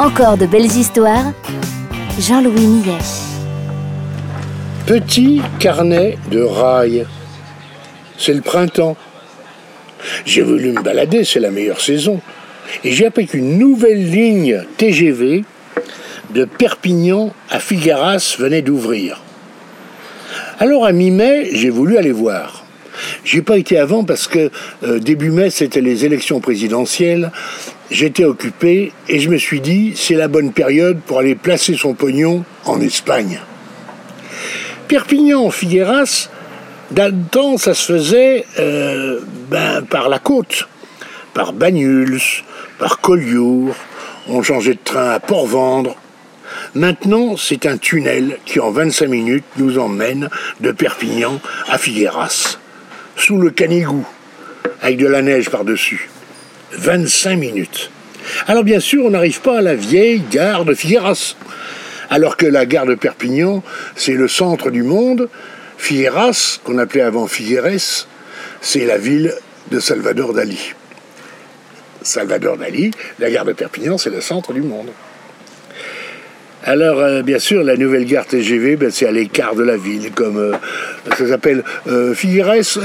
Encore de belles histoires. Jean-Louis Millet. Petit carnet de rails. C'est le printemps. J'ai voulu me balader, c'est la meilleure saison. Et j'ai appris qu'une nouvelle ligne TGV de Perpignan à Figueras venait d'ouvrir. Alors à mi-mai, j'ai voulu aller voir. J'ai pas été avant parce que euh, début mai, c'était les élections présidentielles. J'étais occupé et je me suis dit, c'est la bonne période pour aller placer son pognon en Espagne. Perpignan, Figueras, temps, ça se faisait euh, ben, par la côte, par Banyuls, par Collioure. On changeait de train à Port-Vendre. Maintenant, c'est un tunnel qui, en 25 minutes, nous emmène de Perpignan à Figueras, sous le Canigou, avec de la neige par-dessus. 25 minutes. Alors bien sûr, on n'arrive pas à la vieille gare de Figueras. Alors que la gare de Perpignan, c'est le centre du monde, Figueras, qu'on appelait avant Figueres, c'est la ville de Salvador Dali. Salvador Dali, la gare de Perpignan, c'est le centre du monde. Alors, euh, bien sûr, la nouvelle gare TGV, ben, c'est à l'écart de la ville, comme euh, ça s'appelle euh, Figueres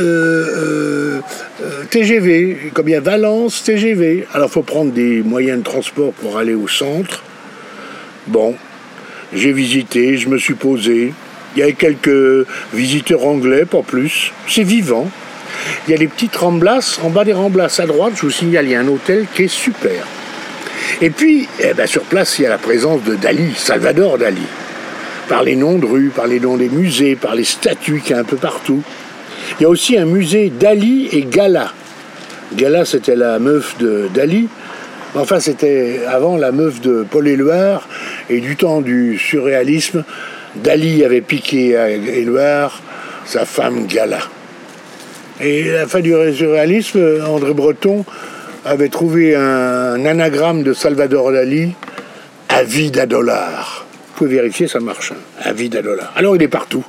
TGV, comme il y a Valence TGV. Alors, faut prendre des moyens de transport pour aller au centre. Bon, j'ai visité, je me suis posé. Il y avait quelques visiteurs anglais, pas plus. C'est vivant. Il y a des petites remblasses. En bas des remblasses à droite, je vous signale, il y a un hôtel qui est super. Et puis, eh ben, sur place, il y a la présence de Dali, Salvador Dali. Par les noms de rues, par les noms des musées, par les statues qu'il y a un peu partout. Il y a aussi un musée Dali et Gala. Gala, c'était la meuf de Dali. Enfin, c'était avant la meuf de Paul Éluard. Et du temps du surréalisme, Dali avait piqué à Éluard sa femme Gala. Et à la fin du surréalisme, André Breton avait trouvé un anagramme de Salvador Dali, avide à dollars. Vous pouvez vérifier, ça marche. Hein. Avide à dollars. Alors il est partout.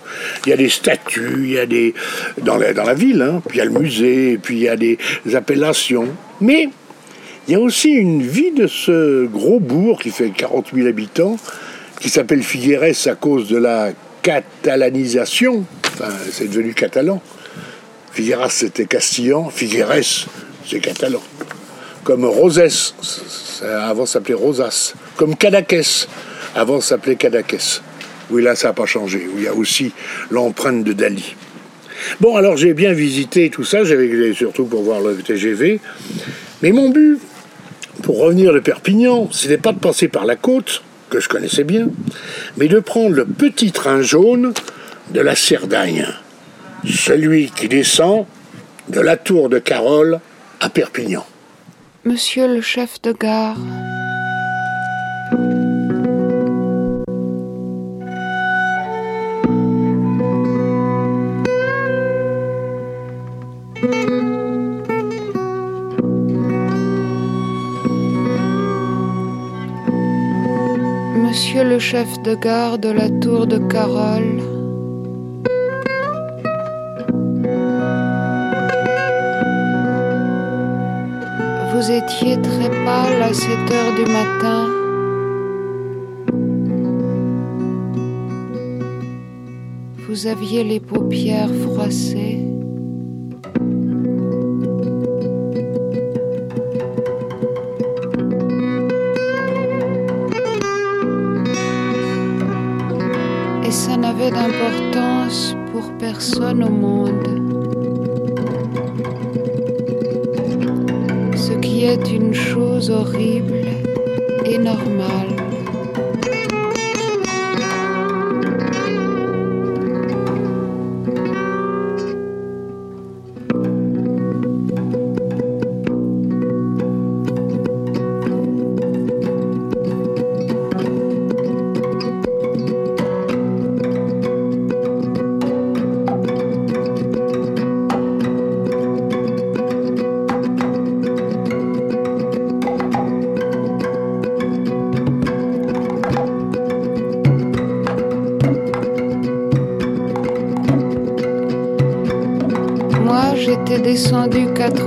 Il y a des statues, il y a des. dans la, dans la ville, hein. puis il y a le musée, puis il y a des appellations. Mais il y a aussi une vie de ce gros bourg qui fait 40 000 habitants, qui s'appelle Figueres à cause de la catalanisation. Enfin, c'est devenu catalan. Figueras, c'était castillan. Figueres, c'est catalan comme Rosès, avant s'appelait Rosas, comme Cadaqués, avant s'appelait Cadaqués. Oui, là, ça n'a pas changé, où il y a aussi l'empreinte de Dali. Bon, alors j'ai bien visité tout ça, j'avais surtout pour voir le TGV, mais mon but, pour revenir de Perpignan, c'était pas de passer par la côte, que je connaissais bien, mais de prendre le petit train jaune de la Cerdagne, celui qui descend de la tour de Carole à Perpignan. Monsieur le chef de gare. Monsieur le chef de gare de la tour de Carole. Vous étiez très pâle à 7 heures du matin. Vous aviez les paupières froissées. Et ça n'avait d'importance pour personne au monde. Est une chose horrible et normale.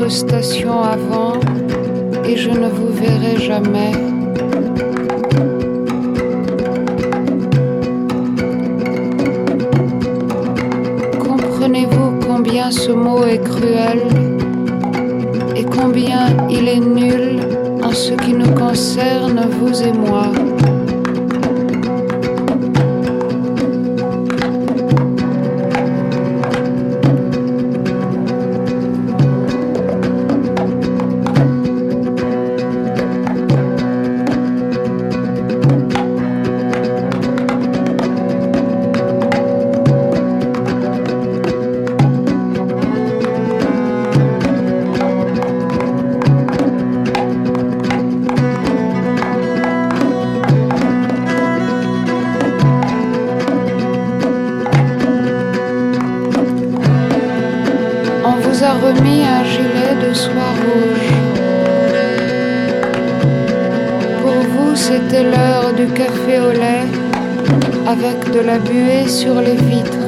Stations avant et je ne vous verrai jamais. Du café au lait avec de la buée sur les vitres.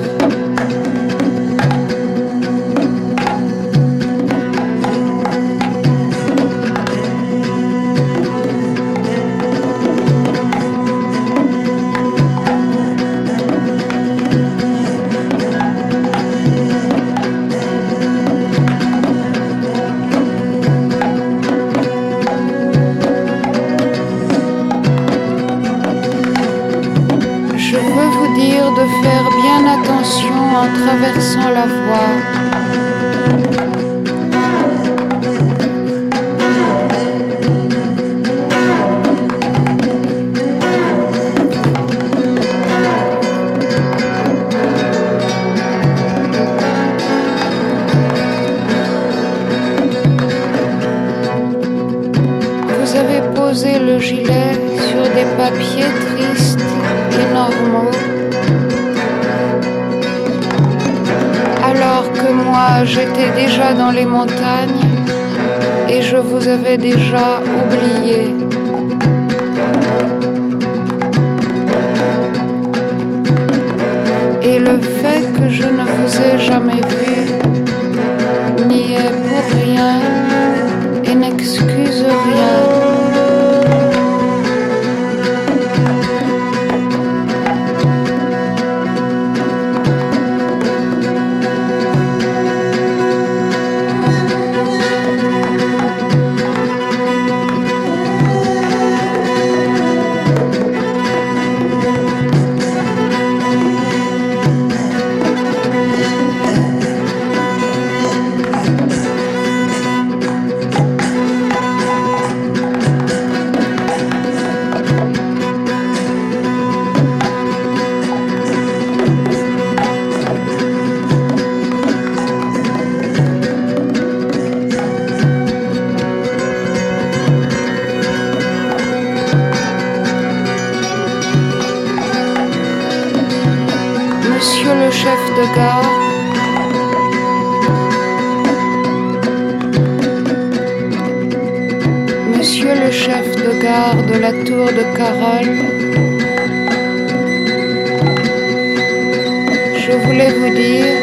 Vous avez posé le gilet sur des papiers j'étais déjà dans les montagnes et je vous avais déjà oublié. Et le fait que je ne vous ai jamais vu de la tour de Carole, je voulais vous dire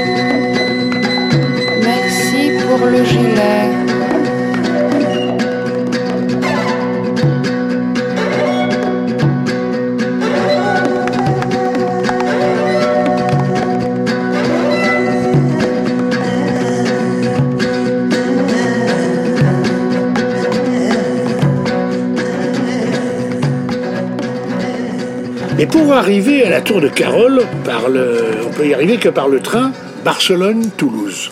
merci pour le gilet. Arriver à la tour de Carole, par le, on peut y arriver que par le train Barcelone-Toulouse.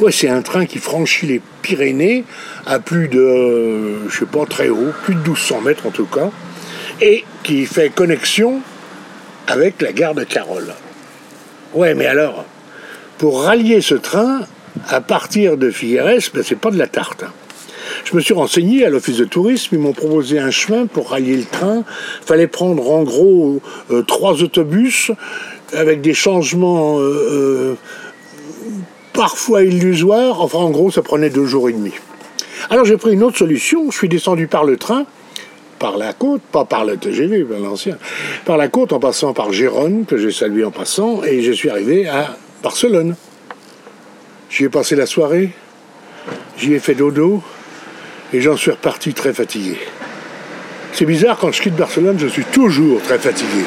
Ouais, c'est un train qui franchit les Pyrénées à plus de, je sais pas, très haut, plus de 1200 mètres en tout cas, et qui fait connexion avec la gare de Carole. Ouais, mais alors, pour rallier ce train, à partir de Figueres, ben, c'est pas de la tarte. Hein. Je me suis renseigné à l'office de tourisme, ils m'ont proposé un chemin pour rallier le train. Il fallait prendre en gros euh, trois autobus avec des changements euh, euh, parfois illusoires. Enfin, en gros, ça prenait deux jours et demi. Alors j'ai pris une autre solution. Je suis descendu par le train, par la côte, pas par le TGV, l'ancien, par la côte en passant par Gérone, que j'ai salué en passant, et je suis arrivé à Barcelone. J'y ai passé la soirée, j'y ai fait dodo, et j'en suis reparti très fatigué. C'est bizarre, quand je quitte Barcelone, je suis toujours très fatigué.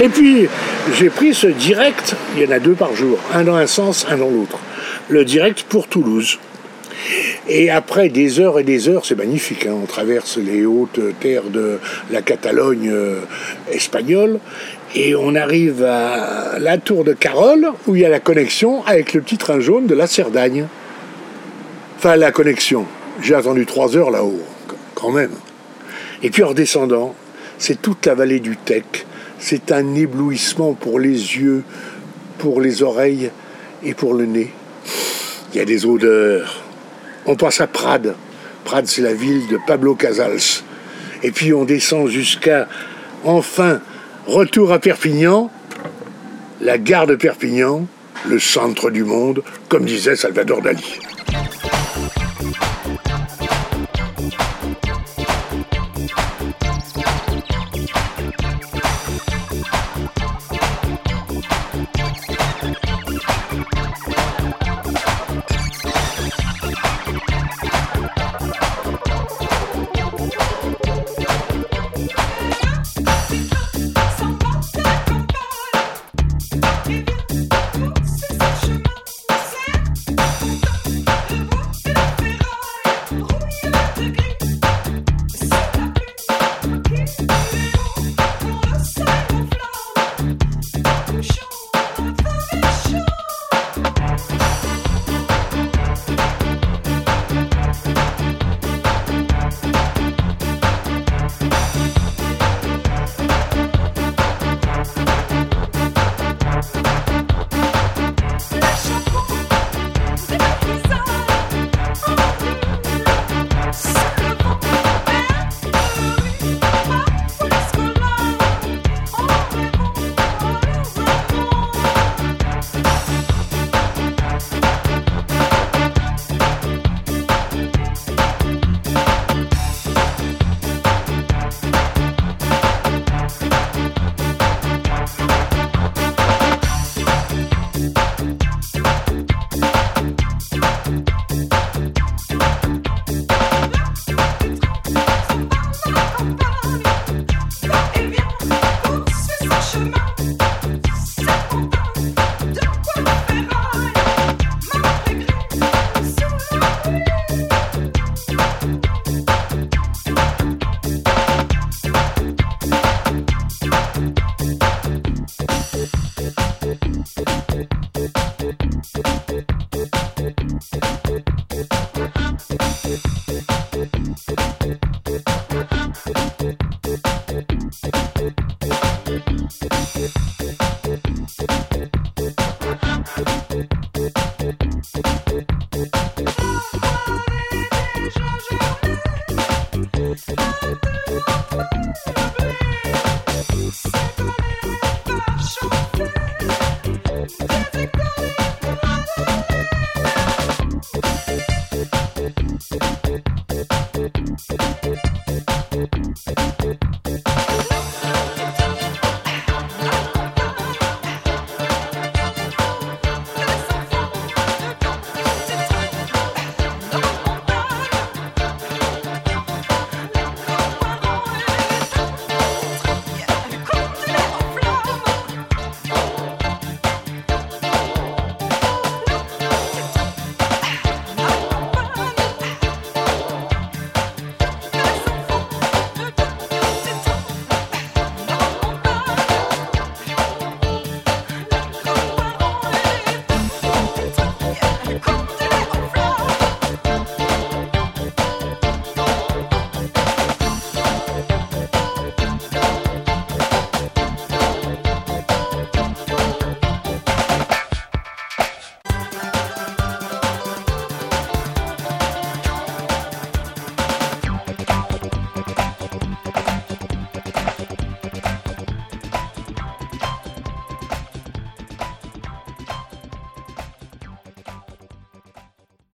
Et puis, j'ai pris ce direct, il y en a deux par jour, un dans un sens, un dans l'autre. le direct pour Toulouse. Et après des heures et des heures, c'est magnifique, hein, on traverse les hautes terres de la Catalogne euh, espagnole et on arrive à la tour de Carole où il y a la connexion avec le petit train jaune de la Cerdagne. Enfin, la connexion. J'ai attendu trois heures là-haut, quand même. Et puis en redescendant, c'est toute la vallée du Tech. C'est un éblouissement pour les yeux, pour les oreilles et pour le nez. Il y a des odeurs. On passe à Prades. Prades, c'est la ville de Pablo Casals. Et puis on descend jusqu'à, enfin, retour à Perpignan, la gare de Perpignan, le centre du monde, comme disait Salvador Dali.